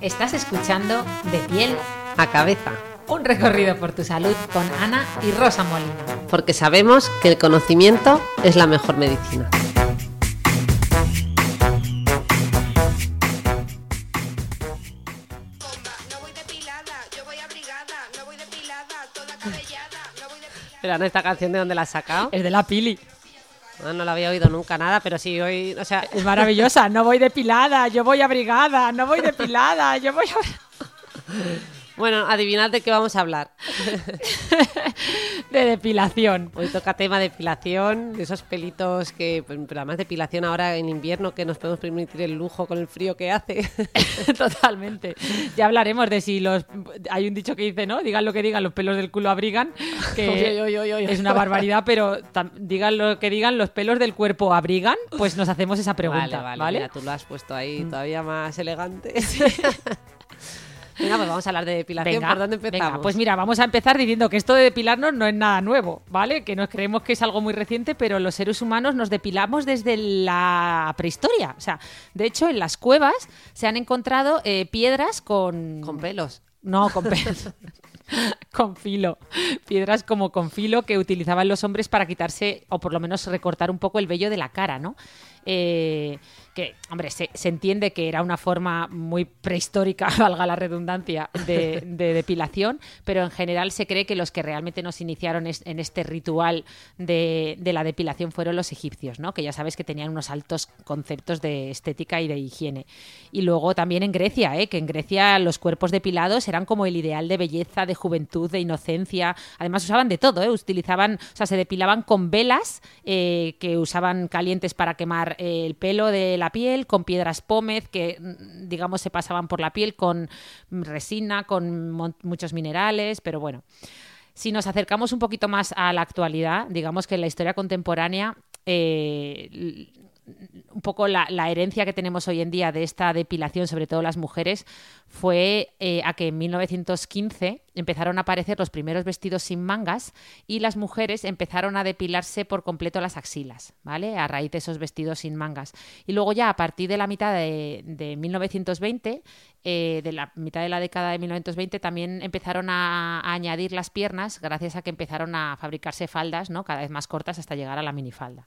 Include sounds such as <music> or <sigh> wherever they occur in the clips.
Estás escuchando De piel a cabeza. un recorrido por tu salud con Ana y Rosa Molina. Porque sabemos que el conocimiento es la mejor medicina. No voy depilada, yo voy abrigada, no voy depilada, toda cabellada, no voy depilada. Pero ¿no esta canción de dónde la has sacado? Es de la Pili. No, no la había oído nunca nada, pero sí hoy, o sea, Es maravillosa. No voy depilada, yo voy abrigada. No voy depilada, yo voy <laughs> bueno, adivinad de qué vamos a hablar. <laughs> de depilación. Hoy toca tema depilación, de esos pelitos que, pero además depilación ahora en invierno que nos podemos permitir el lujo con el frío que hace. <laughs> Totalmente. Ya hablaremos de si los. Hay un dicho que dice, ¿no? Digan lo que digan, los pelos del culo abrigan. Que <laughs> Oy, oy, oy, oy. es una barbaridad, pero digan lo que digan, los pelos del cuerpo abrigan. Pues nos hacemos esa pregunta. Vale, ¿Vale? vale, mira, tú lo has puesto ahí todavía más elegante. Venga, pues vamos a hablar de depilación. Venga, ¿Por dónde empezamos? venga, pues mira, vamos a empezar diciendo que esto de depilarnos no es nada nuevo, ¿vale? Que nos creemos que es algo muy reciente, pero los seres humanos nos depilamos desde la prehistoria. O sea, de hecho, en las cuevas se han encontrado eh, piedras con... Con pelos. No, con pelos. <laughs> con filo. Piedras como con filo que utilizaban los hombres para quitarse, o por lo menos recortar un poco el vello de la cara, ¿no? Eh, que, hombre, se, se entiende que era una forma muy prehistórica, <laughs> valga la redundancia, de, de depilación, pero en general se cree que los que realmente nos iniciaron en este ritual de, de la depilación fueron los egipcios, ¿no? Que ya sabes que tenían unos altos conceptos de estética y de higiene. Y luego también en Grecia, ¿eh? Que en Grecia los cuerpos depilados eran como el ideal de belleza, de juventud, de inocencia. Además usaban de todo, ¿eh? Utilizaban, o sea, se depilaban con velas eh, que usaban calientes para quemar el pelo de la piel, con piedras pómez que, mm, digamos, se pasaban por la piel con resina, con muchos minerales, pero bueno. Si nos acercamos un poquito más a la actualidad, digamos que en la historia contemporánea, eh, un poco la, la herencia que tenemos hoy en día de esta depilación, sobre todo las mujeres, fue eh, a que en 1915 empezaron a aparecer los primeros vestidos sin mangas y las mujeres empezaron a depilarse por completo las axilas, ¿vale? A raíz de esos vestidos sin mangas. Y luego ya a partir de la mitad de, de 1920, eh, de la mitad de la década de 1920, también empezaron a, a añadir las piernas gracias a que empezaron a fabricarse faldas, ¿no? Cada vez más cortas hasta llegar a la minifalda.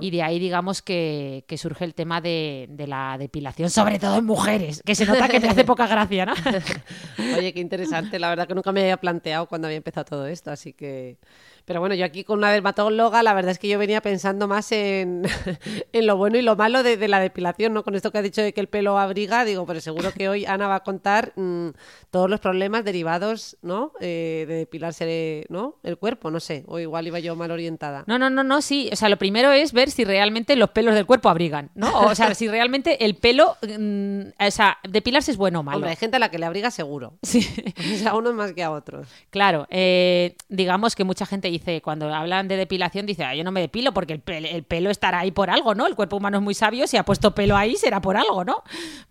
Y de ahí, digamos, que, que surge el tema de, de la depilación, sobre todo en mujeres, que se nota que te hace poca gracia, ¿no? <laughs> Oye, qué interesante. La verdad que nunca me había planteado cuando había empezado todo esto, así que... Pero bueno, yo aquí con una dermatóloga, la verdad es que yo venía pensando más en, <laughs> en lo bueno y lo malo de, de la depilación, ¿no? Con esto que ha dicho de que el pelo abriga, digo, pero seguro que hoy Ana va a contar mm, todos los problemas derivados, ¿no? Eh, de depilarse, ¿no? El cuerpo, no sé, o igual iba yo mal orientada. No, no, no, no, sí. O sea, lo primero es ver si realmente los pelos del cuerpo abrigan, ¿no? O sea, si realmente el pelo, mm, o sea, depilarse es bueno o malo. Hombre, hay gente a la que le abriga seguro. Sí. <laughs> O sea, unos más que a otros. Claro, eh, digamos que mucha gente dice, cuando hablan de depilación, dice, "Ah, yo no me depilo porque el pelo estará ahí por algo, ¿no? El cuerpo humano es muy sabio, si ha puesto pelo ahí será por algo, ¿no?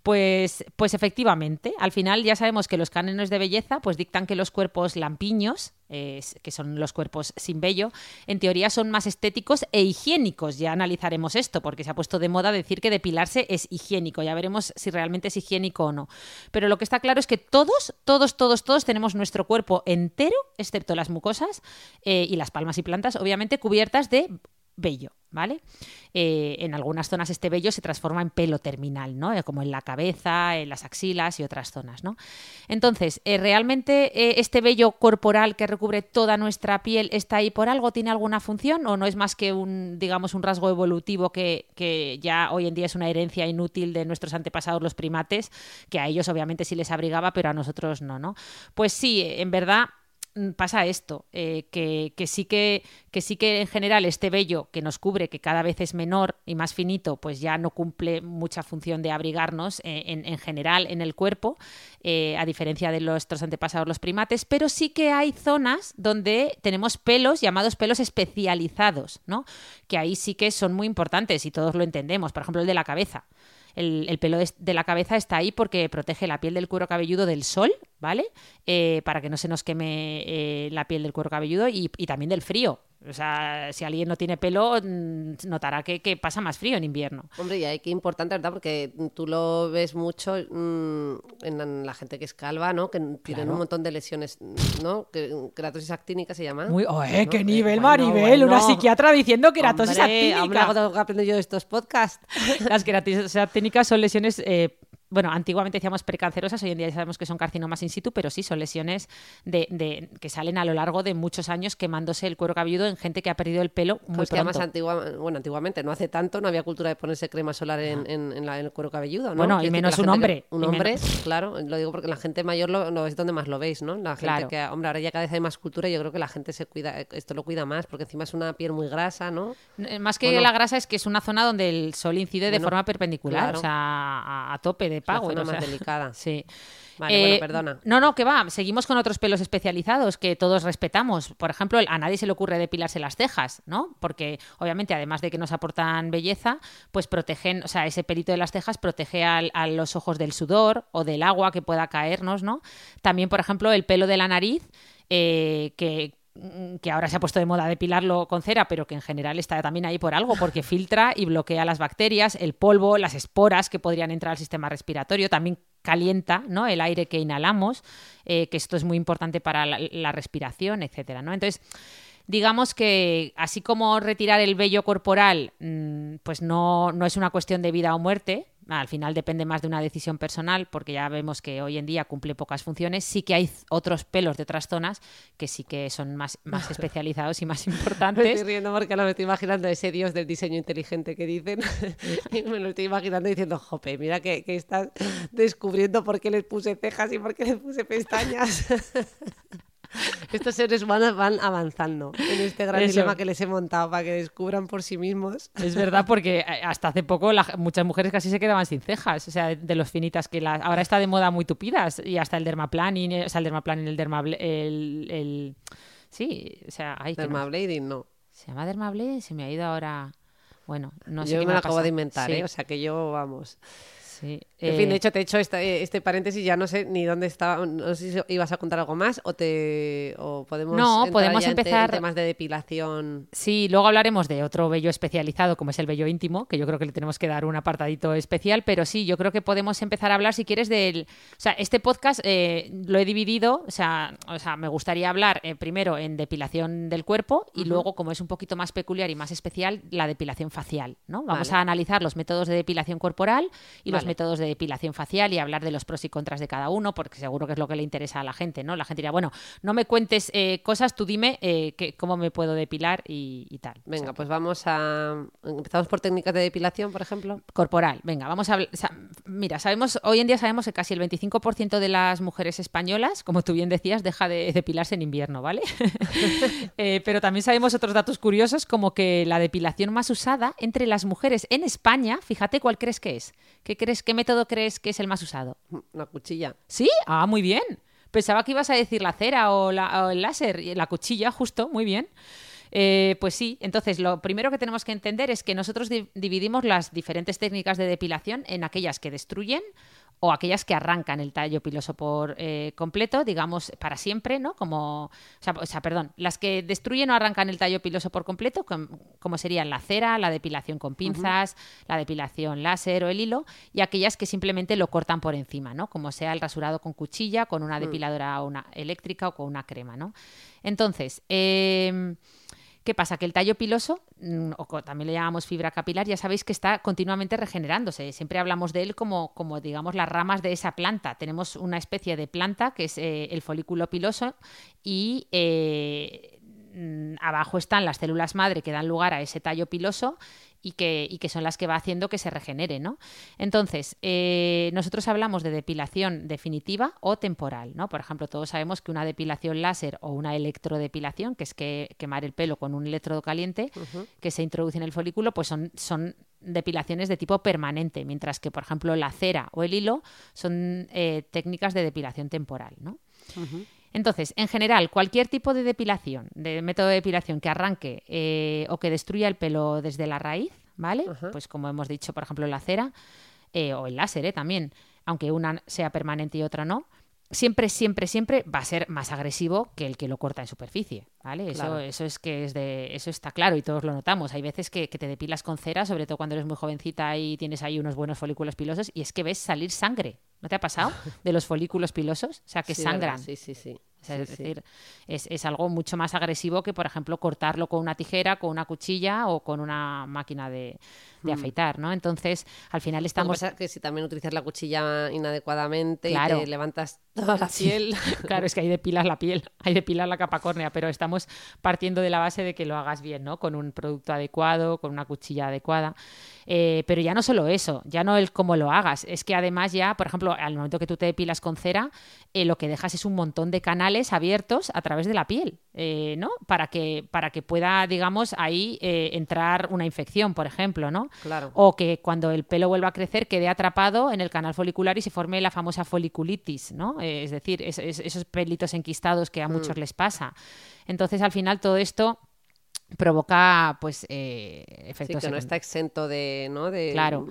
Pues, pues efectivamente, al final ya sabemos que los cánones de belleza pues dictan que los cuerpos lampiños, que son los cuerpos sin vello, en teoría son más estéticos e higiénicos. Ya analizaremos esto, porque se ha puesto de moda decir que depilarse es higiénico. Ya veremos si realmente es higiénico o no. Pero lo que está claro es que todos, todos, todos, todos tenemos nuestro cuerpo entero, excepto las mucosas eh, y las palmas y plantas, obviamente cubiertas de vello, ¿vale? Eh, en algunas zonas este vello se transforma en pelo terminal, ¿no? Eh, como en la cabeza, en las axilas y otras zonas, ¿no? Entonces, eh, ¿realmente este vello corporal que recubre toda nuestra piel está ahí por algo? ¿Tiene alguna función? ¿O no es más que un, digamos, un rasgo evolutivo que, que ya hoy en día es una herencia inútil de nuestros antepasados los primates, que a ellos obviamente sí les abrigaba, pero a nosotros no, ¿no? Pues sí, en verdad pasa esto, eh, que, que sí que, que sí que en general este vello que nos cubre, que cada vez es menor y más finito, pues ya no cumple mucha función de abrigarnos eh, en, en general en el cuerpo, eh, a diferencia de nuestros antepasados los primates, pero sí que hay zonas donde tenemos pelos llamados pelos especializados, ¿no? Que ahí sí que son muy importantes y todos lo entendemos, por ejemplo el de la cabeza. El, el pelo de, de la cabeza está ahí porque protege la piel del cuero cabelludo del sol, ¿vale? Eh, para que no se nos queme eh, la piel del cuero cabelludo y, y también del frío. O sea, si alguien no tiene pelo, mm, notará que, que pasa más frío en invierno. Hombre, y hay que importante, ¿verdad? Porque tú lo ves mucho mm, en la gente que es calva, ¿no? Que tienen Claro. un montón de lesiones, ¿no? Que, keratosis actínica se llama. Muy, oh, eh, ¿no? qué Eh, nivel, bueno, Maribel, una psiquiatra diciendo keratosis Hombre, actínica. hombre, tengo que aprender yo de estos podcasts. <laughs> Las queratosis actínicas son lesiones, eh, bueno, antiguamente decíamos precancerosas, hoy en día ya sabemos que son carcinomas in situ, pero sí son lesiones de, de- que salen a lo largo de muchos años quemándose el cuero cabelludo en gente que ha perdido el pelo muy Pues que además antigua, bueno, antiguamente, no hace tanto, no había cultura de ponerse crema solar en, en- en la- en el cuero cabelludo, ¿no? Bueno, y menos un hombre, que- un hombre, menos- <laughs> claro, lo digo porque la gente mayor lo, lo es donde más lo veis, ¿no? La gente Claro. que, hombre, ahora ya cada vez hay más cultura y yo creo que la gente se cuida, esto lo cuida más, porque encima es una piel muy grasa, ¿no? Eh, Más que la grasa es que es una zona donde el sol incide de forma perpendicular, claro. o sea, a, a tope de Es la pago. zona o sea, más delicada. <laughs> Sí. Vale, bueno, perdona. No, no, que va. Seguimos con otros pelos especializados que todos respetamos. Por ejemplo, a nadie se le ocurre depilarse las cejas, ¿no? Porque obviamente, además de que nos aportan belleza, pues protegen, o sea, ese pelito de las cejas protege al- a los ojos del sudor o del agua que pueda caernos, ¿no? También, por ejemplo, el pelo de la nariz, eh, que que ahora se ha puesto de moda depilarlo con cera, pero que en general está también ahí por algo, porque <laughs> filtra y bloquea las bacterias, el polvo, las esporas que podrían entrar al sistema respiratorio, también calienta ¿no? el aire que inhalamos, eh, que esto es muy importante para la, la respiración, etcétera, ¿no? Entonces, digamos que así como retirar el vello corporal, mm, pues no, no es una cuestión de vida o muerte, al final depende más de una decisión personal, porque ya vemos que hoy en día cumple pocas funciones, sí que hay otros pelos de otras zonas que sí que son más, más <laughs> especializados y más Me importantes. estoy riendo porque ahora me estoy imaginando ese dios del diseño inteligente que dicen. <laughs> y me lo estoy imaginando diciendo, jope, mira que, que estás descubriendo por qué les puse cejas y por qué les puse pestañas. <laughs> <laughs> Estos seres humanos van avanzando en este gran Eso. dilema que les he montado para que descubran por sí mismos. Es verdad, porque eh, hasta hace poco la- muchas mujeres casi se quedaban sin cejas, o sea, de, de los finitas que las, ahora está de moda muy tupidas, y hasta el dermaplaning, eh, o sea, el dermaplaning, el dermable, el, el- sí, o sea, hay que Dermablading, no. se llama dermable, se me ha ido ahora, bueno, no sé yo qué me lo ha acabo de inventar, Sí, ¿eh? O sea que yo, vamos. Sí. En fin, Eh, de hecho, te he hecho este, este paréntesis, ya no sé ni dónde estaba, no sé si ibas a contar algo más o te o podemos No, entrar podemos ya en empezar- temas de depilación. Sí, luego hablaremos de otro vello especializado, como es el vello íntimo, que yo creo que le tenemos que dar un apartadito especial, pero sí, yo creo que podemos empezar a hablar, si quieres, del... O sea, este podcast eh, lo he dividido, o sea, o sea me gustaría hablar eh, primero en depilación del cuerpo y luego, como es un poquito más peculiar y más especial, la depilación facial, ¿no? Vamos Vale. a analizar los métodos de depilación corporal y los. Métodos de depilación facial y hablar de los pros y contras de cada uno, porque seguro que es lo que le interesa a la gente, ¿no? La gente dirá, bueno, no me cuentes eh, cosas, tú dime eh, que- cómo me puedo depilar y, y tal. O Venga, sea, pues vamos a. Empezamos por técnicas de depilación, por ejemplo. corporal. Venga, vamos a mira, sabemos, hoy en día sabemos que casi el 25% de las mujeres españolas, como tú bien decías, deja de depilarse en invierno, ¿vale? <laughs> <laughs> Eh, pero también sabemos otros datos curiosos, como que la depilación más usada entre las mujeres en España, fíjate cuál crees que es. ¿Qué crees, qué método crees que es el más usado? Una cuchilla. ¿Sí? Ah, muy bien. Pensaba que ibas a decir la cera o, la- o el láser, la cuchilla, justo, muy bien. Eh, pues sí, entonces lo primero que tenemos que entender es que nosotros di- dividimos las diferentes técnicas de depilación en aquellas que destruyen o aquellas que arrancan el tallo piloso por eh, completo, digamos, para siempre, ¿no? Como, o sea, o sea, perdón, las que destruyen o arrancan el tallo piloso por completo, com- como serían la cera, la depilación con pinzas, la depilación láser o el hilo, y aquellas que simplemente lo cortan por encima, ¿no? Como sea el rasurado con cuchilla, con una depiladora o una eléctrica o con una crema, ¿no? Entonces, em, ¿Qué pasa? Que el tallo piloso, mm, o también le llamamos fibra capilar, ya sabéis que está continuamente regenerándose. Siempre hablamos de él como, como digamos, las ramas de esa planta. Tenemos una especie de planta que es eh, el folículo piloso y eh, abajo están las células madre que dan lugar a ese tallo piloso y que, y que son las que va haciendo que se regenere, ¿no? Entonces, eh, nosotros hablamos de depilación definitiva o temporal, ¿no? Por ejemplo, todos sabemos que una depilación láser o una electrodepilación, que es que quemar el pelo con un electrodo caliente que se introduce en el folículo, pues son, son depilaciones de tipo permanente, mientras que, por ejemplo, la cera o el hilo son eh, técnicas de depilación temporal, ¿no? Entonces, en general, cualquier tipo de depilación, de método de depilación que arranque eh, o que destruya el pelo desde la raíz, ¿vale? Pues como hemos dicho, por ejemplo, la cera eh, o el láser ¿eh? también, aunque una sea permanente y otra no, siempre, siempre, siempre va a ser más agresivo que el que lo corta en superficie, ¿vale? Eso, eso es que es de, eso está claro y todos lo notamos. Hay veces que, que, te depilas con cera, sobre todo cuando eres muy jovencita y tienes ahí unos buenos folículos pilosos, y es que ves salir sangre. ¿No te ha pasado? De los folículos pilosos, o sea, que Sí, sangran. ¿verdad? Sí, sí, sí. O sea, Sí, es sí. decir, es, es algo mucho más agresivo que, por ejemplo, cortarlo con una tijera, con una cuchilla o con una máquina de, de afeitar, ¿no? Entonces, al final Lo que estamos... que si también utilizas la cuchilla inadecuadamente Claro. y te levantas toda la piel. <laughs> Claro, es que ahí depilas la piel, <laughs> ahí depilas la capa córnea, pero estamos partiendo de la base de que lo hagas bien, ¿no? Con un producto adecuado, con una cuchilla adecuada. Eh, pero ya no solo eso, ya no el cómo lo hagas, es que además ya, por ejemplo, al momento que tú te depilas con cera, eh, lo que dejas es un montón de canales abiertos a través de la piel, eh, ¿no? Para que, para que pueda, digamos, ahí eh, entrar una infección, por ejemplo, ¿no? Claro. O que cuando el pelo vuelva a crecer quede atrapado en el canal folicular y se forme la famosa foliculitis, ¿no? Eh, es decir, es- es- esos pelitos enquistados que a muchos les pasa. Entonces, al final, todo esto provoca, pues, eh, Sí, efectos que no está exento de, ¿no? de Claro.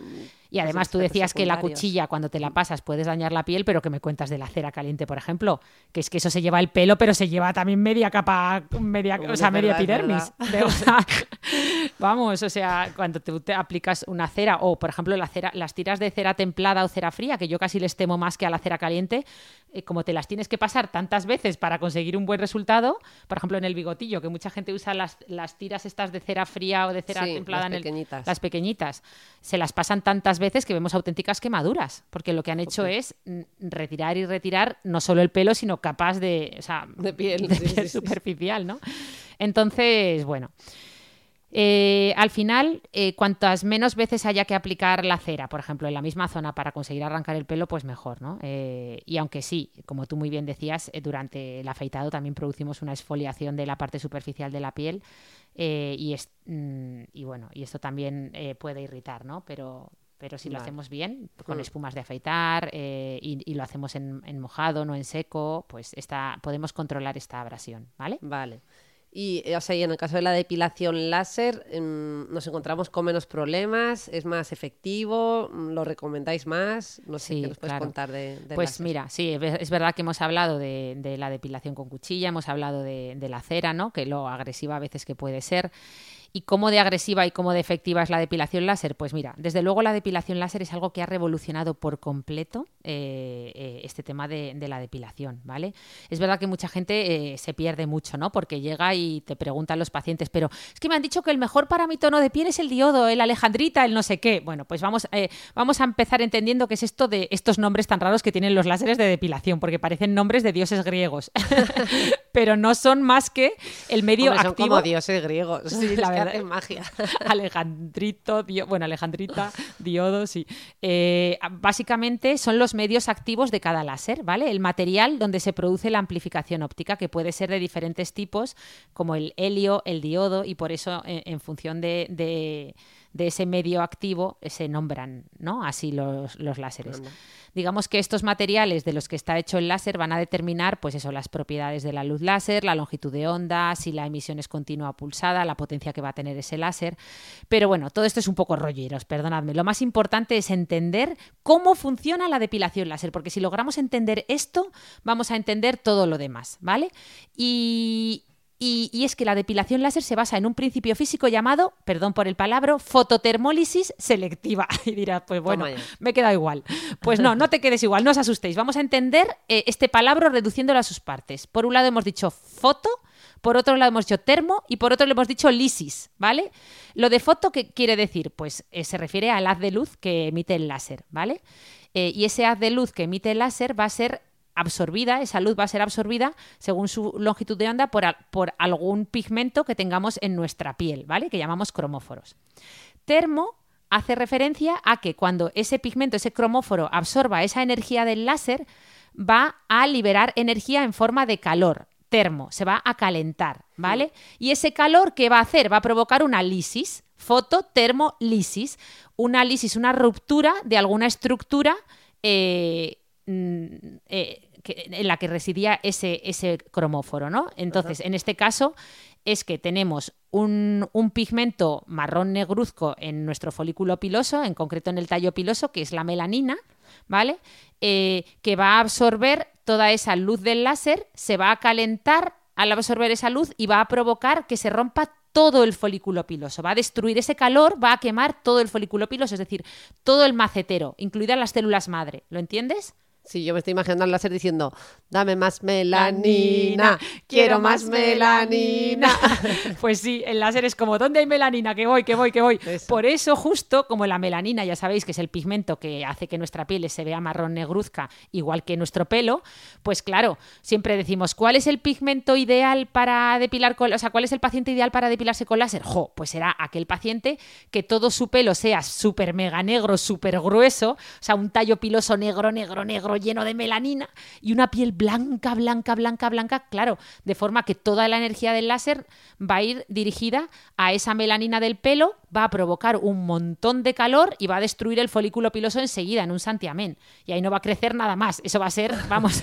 Y además tú decías que la cuchilla cuando te la pasas puedes dañar la piel, pero que me cuentas de la cera caliente, por ejemplo, que es que eso se lleva el pelo, pero se lleva también media capa, media, Uy, o sea, media epidermis. <laughs> Vamos, o sea, cuando tú te aplicas una cera o, por ejemplo, la cera, las tiras de cera templada o cera fría, que yo casi les temo más que a la cera caliente, eh, como te las tienes que pasar tantas veces para conseguir un buen resultado, por ejemplo, en el bigotillo, que mucha gente usa las, las tiras estas de cera fría o de cera Sí, templada las en el, las pequeñitas, se las pasan tantas veces que vemos auténticas quemaduras, porque lo que han hecho es mm, retirar y retirar no solo el pelo, sino capas de, o sea, De piel, de sí, piel sí, sí. superficial, ¿no? Entonces, bueno. Eh, al final, eh, cuantas menos veces haya que aplicar la cera, por ejemplo, en la misma zona para conseguir arrancar el pelo, pues mejor, ¿no? Eh, y aunque sí, como tú muy bien decías, durante el afeitado también producimos una exfoliación de la parte superficial de la piel y, es- mm, y bueno, y esto también puede irritar, ¿no? Pero, pero si lo hacemos bien, con Mm. espumas de afeitar eh, y, y lo hacemos en, en mojado, no en seco, pues esta, podemos controlar esta abrasión, ¿vale? Vale. Y, eh, o sea, y en el caso de la depilación láser, em, nos encontramos con menos problemas, es más efectivo, lo recomendáis más, no sé Sí, qué nos puedes claro. contar de, del Pues láser? mira, sí, es ver- es verdad que hemos hablado de, de la depilación con cuchilla, hemos hablado de, de la cera, ¿no? Que lo agresiva a veces que puede ser. ¿Y cómo de agresiva y cómo de efectiva es la depilación láser? Pues mira, desde luego la depilación láser es algo que ha revolucionado por completo eh, eh, este tema de, de la depilación, ¿vale? Es verdad que mucha gente eh, se pierde mucho, ¿no? Porque llega y te preguntan los pacientes, pero es que me han dicho que el mejor para mi tono de piel es el diodo, el alejandrita, el no sé qué. Bueno, pues vamos, eh, vamos a empezar entendiendo qué es esto de estos nombres tan raros que tienen los láseres de depilación, porque parecen nombres de dioses griegos, <laughs> pero no son más que el medio Hombre, son activo. como dioses griegos, Sí, <laughs> es la que verdad. Hacen magia. <laughs> Alejandrito, dio- bueno, Alejandrita, diodo, sí. Eh, básicamente son los medios activos de cada láser, ¿vale? El material donde se produce la amplificación óptica, que puede ser de diferentes tipos, como el helio, el diodo, y por eso, en, en función de, de- de ese medio activo, se nombran, ¿no? Así los, los láseres. Digamos que estos materiales de los que está hecho el láser van a determinar, pues eso, las propiedades de la luz láser, la longitud de onda, si la emisión es continua o pulsada, la potencia que va a tener ese láser. Pero bueno, todo esto es un poco rolleros, perdonadme. Lo más importante es entender cómo funciona la depilación láser, porque si logramos entender esto, vamos a entender todo lo demás, ¿vale? Y, y, y es que la depilación láser se basa en un principio físico llamado, perdón por el palabra, fototermólisis selectiva. <laughs> Y dirás, pues bueno, me he quedado igual. Pues no, no te quedes igual, no os asustéis. Vamos a entender eh, este palabra reduciéndolo a sus partes. Por un lado hemos dicho foto, por otro lado hemos dicho termo y por otro le hemos dicho lisis, ¿vale? Lo de foto, ¿qué quiere decir? Pues eh, se refiere al haz de luz que emite el láser, ¿vale? Eh, y ese haz de luz que emite el láser va a ser absorbida, esa luz va a ser absorbida según su longitud de onda por, por algún pigmento que tengamos en nuestra piel, ¿vale? Que llamamos cromóforos. Termo hace referencia a que cuando ese pigmento, ese cromóforo, absorba esa energía del láser, va a liberar energía en forma de calor. Termo, se va a calentar, ¿vale? Y ese calor, ¿qué va a hacer? Va a provocar una lisis, fototermolisis, una lisis, una ruptura de alguna estructura eh, eh, que- en la que residía ese, ese cromóforo, ¿no? Entonces, en este caso es que tenemos un, un pigmento marrón negruzco en nuestro folículo piloso, en concreto en el tallo piloso, que es la melanina, ¿vale? Eh, que va a absorber toda esa luz del láser, se va a calentar al absorber esa luz y va a provocar que se rompa todo el folículo piloso. Va a destruir ese calor, va a quemar todo el folículo piloso, es decir, todo el macetero, incluidas las células madre. ¿Lo entiendes? Sí, yo me estoy imaginando al láser diciendo, dame más melanina, quiero más melanina. <laughs> Pues sí, el láser es como, ¿dónde hay melanina? Que voy, que voy, que voy. Eso. Por eso, justo como la melanina, ya sabéis que es el pigmento que hace que nuestra piel se vea marrón negruzca, igual que nuestro pelo, pues claro, siempre decimos, ¿cuál es el pigmento ideal para depilar con, o sea, cuál es el paciente ideal para depilarse con láser? Jo, pues será aquel paciente que todo su pelo sea súper mega negro, súper grueso, o sea, un tallo piloso negro, negro, negro, lleno de melanina y una piel blanca, blanca, blanca, blanca, claro, de forma que toda la energía del láser va a ir dirigida a esa melanina del pelo, va a provocar un montón de calor y va a destruir el folículo piloso enseguida, en un santiamén. Y ahí no va a crecer nada más. Eso va a ser, <laughs> vamos,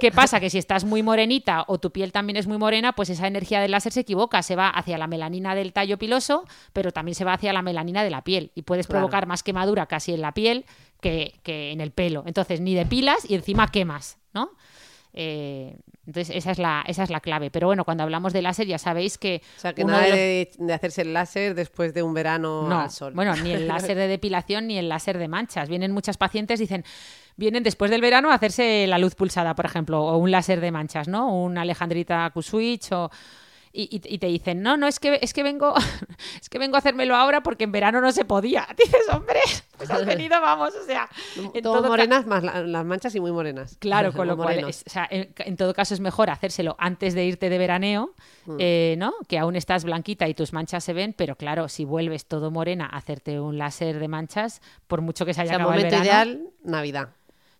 ¿qué pasa? Que si estás muy morenita o tu piel también es muy morena, pues esa energía del láser se equivoca, se va hacia la melanina del tallo piloso, pero también se va hacia la melanina de la piel y puedes Claro. provocar más quemadura casi en la piel que, que en el pelo. Entonces, ni depilas y encima quemas, ¿no? Eh, entonces, esa es, la, esa es la clave. Pero bueno, cuando hablamos de láser, ya sabéis que. O sea, que nada de los- de, de hacerse el láser después de un verano no, al sol. bueno, ni el <laughs> láser de depilación ni el láser de manchas. Vienen muchas pacientes, dicen, vienen después del verano a hacerse la luz pulsada, por ejemplo, o un láser de manchas, ¿no? Un Alejandrita Q-Switch o... Y, y- te dicen, no, no, es que, es que vengo <laughs> es que vengo a hacérmelo ahora porque en verano no se podía. <laughs> Dices, hombre, pues has venido, vamos, o sea... en Todo morenas más la- las manchas y muy morenas. Claro, <laughs> con O lo cual, es- o sea, en, en todo caso es mejor hacérselo antes de irte de veraneo, eh, ¿no? Que aún estás blanquita y tus manchas se ven, pero claro, si vuelves todo morena a hacerte un láser de manchas, por mucho que se O haya sea, el acabado el momento ideal, Navidad.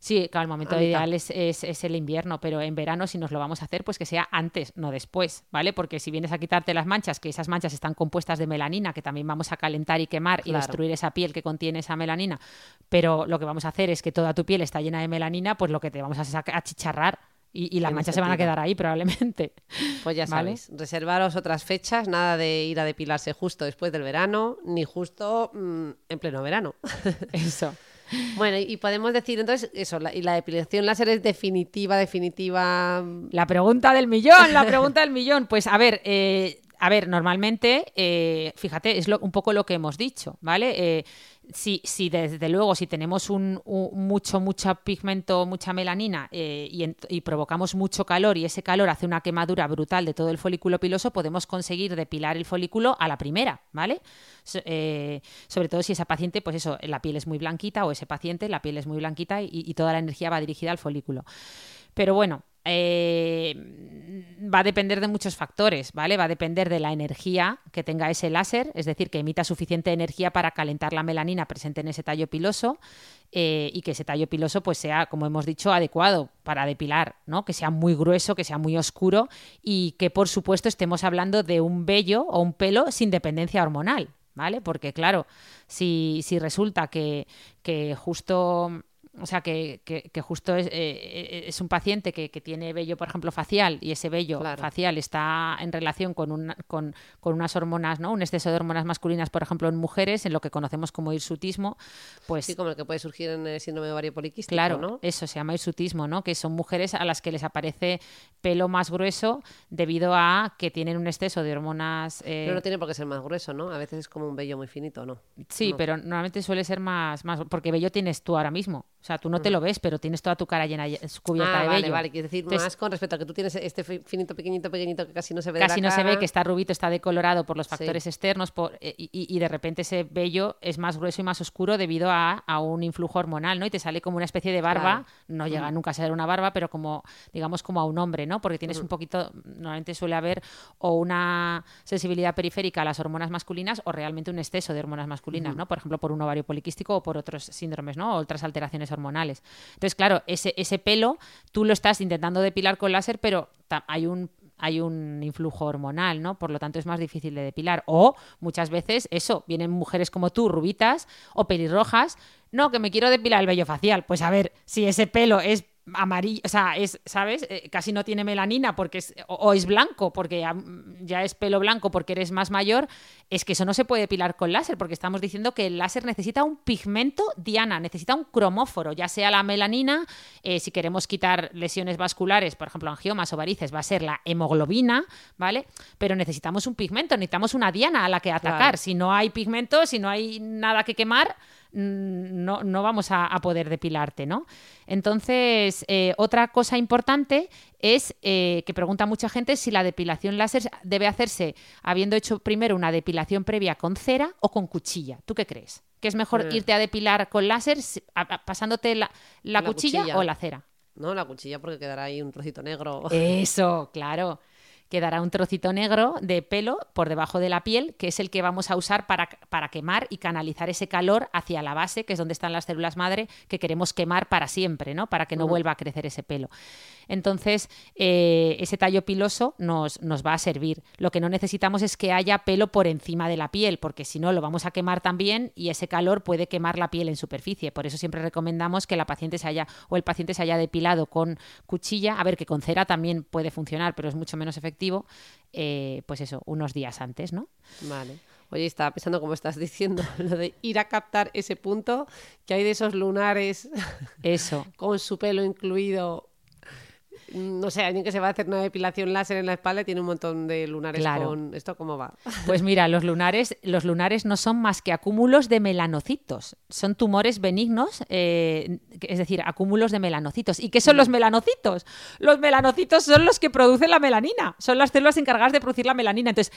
Sí, claro, el momento ideal es, es- es el invierno, pero en verano si nos lo vamos a hacer, pues que sea antes, no después, ¿vale? Porque si vienes a quitarte las manchas, que esas manchas están compuestas de melanina, que también vamos a calentar y quemar y destruir esa piel que contiene esa melanina, pero lo que vamos a hacer es que toda tu piel está llena de melanina, pues lo que te vamos a sacar a chicharrar y, y las manchas se van a quedar ahí probablemente. <laughs> Pues ya ¿Vale? sabéis, reservaros otras fechas, nada de ir a depilarse justo después del verano, ni justo mm, en pleno verano. <laughs> Eso. Bueno, y podemos decir entonces eso, la, y la depilación láser es definitiva, definitiva. La pregunta del millón, la <laughs> pregunta del millón. Pues a ver, eh, a ver, normalmente, eh, fíjate, es lo- un poco lo que hemos dicho, ¿vale? Eh, si, si desde luego, si tenemos un, mucho, mucho pigmento, mucha melanina eh, y, provocamos mucho calor y ese calor hace una quemadura brutal de todo el folículo piloso, podemos conseguir depilar el folículo a la primera, ¿vale? Eh, sobre todo si esa paciente, pues eso, la piel es muy blanquita o ese paciente, la piel es muy blanquita y toda la energía va dirigida al folículo. Pero bueno, eh, va a depender de muchos factores, ¿vale? Va a depender de la energía que tenga ese láser, es decir, que emita suficiente energía para calentar la melanina presente en ese tallo piloso eh, y que ese tallo piloso pues sea, como hemos dicho, adecuado para depilar, ¿no? Que sea muy grueso, que sea muy oscuro y que por supuesto estemos hablando de un vello o un pelo sin dependencia hormonal, ¿vale? Porque claro, si, si resulta que, que justo o sea, que, que- que justo es, eh, es un paciente que, que tiene vello, por ejemplo, facial, y ese vello Claro. facial está en relación con, un- con, con unas hormonas, ¿no? Un exceso de hormonas masculinas, por ejemplo, en mujeres, en lo que conocemos como hirsutismo, pues Sí, como el que puede surgir en el síndrome de ovario poliquístico, Claro, ¿no? eso se llama hirsutismo, ¿no? Que son mujeres a las que les aparece pelo más grueso debido a que tienen un exceso de hormonas. eh, Pero no tiene por qué ser más grueso, ¿no? A veces es como un vello muy finito, ¿no? Sí, no. pero normalmente suele ser más, más. Porque vello tienes tú ahora mismo. O sea, tú no te lo ves, pero tienes toda tu cara llena, cubierta Ah, de vale, vello. vale. Quiero decir, Entonces, más con respecto a que tú tienes este fi- finito, pequeñito, pequeñito que casi no se ve de casi la no se ve que está rubito, está decolorado por los Sí. factores externos por- eh, y, de repente ese vello es más grueso y más oscuro debido a, a un influjo hormonal, ¿no? Y te sale como una especie de barba, Claro. no llega nunca a ser una barba, pero como, digamos, como a un hombre, ¿no? Porque tienes un poquito, normalmente suele haber o una sensibilidad periférica a las hormonas masculinas o realmente un exceso de hormonas masculinas, ¿no? Por ejemplo, por un ovario poliquístico o por otros síndromes, ¿no? O otras alteraciones hormonales. Entonces, claro, ese, ese pelo tú lo estás intentando depilar con láser, pero hay un hay un influjo hormonal, ¿no? Por lo tanto es más difícil de depilar. O muchas veces eso, vienen mujeres como tú, rubitas o pelirrojas, no, que me quiero depilar el vello facial. Pues a ver, si ese pelo es amarillo, o sea, es, ¿sabes? Eh, casi no tiene melanina porque es, o, o es blanco, porque ya, ya es pelo blanco porque eres más mayor, es que eso no se puede depilar con láser, porque estamos diciendo que el láser necesita un pigmento diana, necesita un cromóforo, ya sea la melanina, eh, si queremos quitar lesiones vasculares, por ejemplo, angiomas o varices, va a ser la hemoglobina, ¿vale? Pero necesitamos un pigmento, necesitamos una diana a la que atacar. Claro. Si no hay pigmento, si no hay nada que quemar, no, no vamos a, a poder depilarte, ¿no? Entonces, eh, otra cosa importante es eh, que pregunta mucha gente si la depilación láser debe hacerse habiendo hecho primero una depilación previa con cera o con cuchilla. ¿Tú qué crees? ¿Que es mejor Eh. irte a depilar con láser si- a- a- pasándote la, la La cuchilla, cuchilla. o la cera? No, la cuchilla porque quedará ahí un trocito negro. Eso, claro. Quedará un trocito negro de pelo por debajo de la piel, que es el que vamos a usar para, para quemar y canalizar ese calor hacia la base, que es donde están las células madre, que queremos quemar para siempre, ¿no? Para que no vuelva a crecer ese pelo. Entonces, eh, ese tallo piloso nos, nos va a servir. Lo que no necesitamos es que haya pelo por encima de la piel, porque si no lo vamos a quemar también y ese calor puede quemar la piel en superficie. Por eso siempre recomendamos que la paciente se haya o el paciente se haya depilado con cuchilla. A ver, que con cera también puede funcionar, pero es mucho menos efectivo. Eh, pues eso, unos días antes, ¿no? Vale. Oye, estaba pensando como estás diciendo, <laughs> lo de ir a captar ese punto que hay de esos lunares Eso. <laughs> con su pelo incluido. No sé, alguien que se va a hacer una depilación láser en la espalda y tiene un montón de lunares Claro. con esto, ¿cómo va? <laughs> Pues mira, los lunares, los lunares no son más que acúmulos de melanocitos. Son tumores benignos, eh, es decir, acúmulos de melanocitos. ¿Y qué son los melanocitos? Los melanocitos son los que producen la melanina. Son las células encargadas de producir la melanina. Entonces,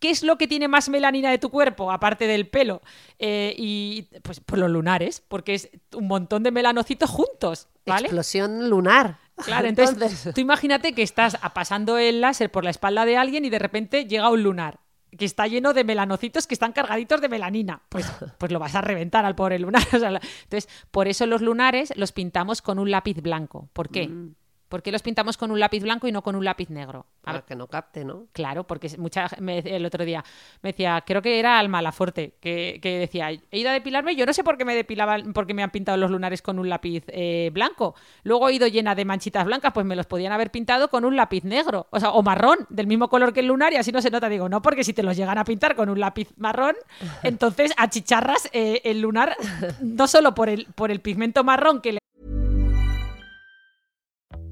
¿qué es lo que tiene más melanina de tu cuerpo, aparte del pelo? Eh, y pues, pues los lunares, porque es un montón de melanocitos juntos, ¿vale? Explosión lunar. Claro, <laughs> entonces, tú imagínate que estás pasando el láser por la espalda de alguien y de repente llega un lunar que está lleno de melanocitos que están cargaditos de melanina. Pues, <laughs> pues lo vas a reventar al pobre lunar. <laughs> Entonces, por eso los lunares los pintamos con un lápiz blanco. ¿Por qué? ¿Por qué los pintamos con un lápiz blanco y no con un lápiz negro? Para que no capte, ¿no? Claro, porque mucha me el otro día me decía, creo que era Alma Laforte, que, que decía, he ido a depilarme, yo no sé por qué me depilaban, porque me han pintado los lunares con un lápiz eh, blanco. Luego he ido llena de manchitas blancas, pues me los podían haber pintado con un lápiz negro, o sea, o marrón, del mismo color que el lunar y así no se nota. Digo, no, porque si te los llegan a pintar con un lápiz marrón, <laughs> entonces achicharras eh, el lunar no solo por el, por el pigmento marrón que le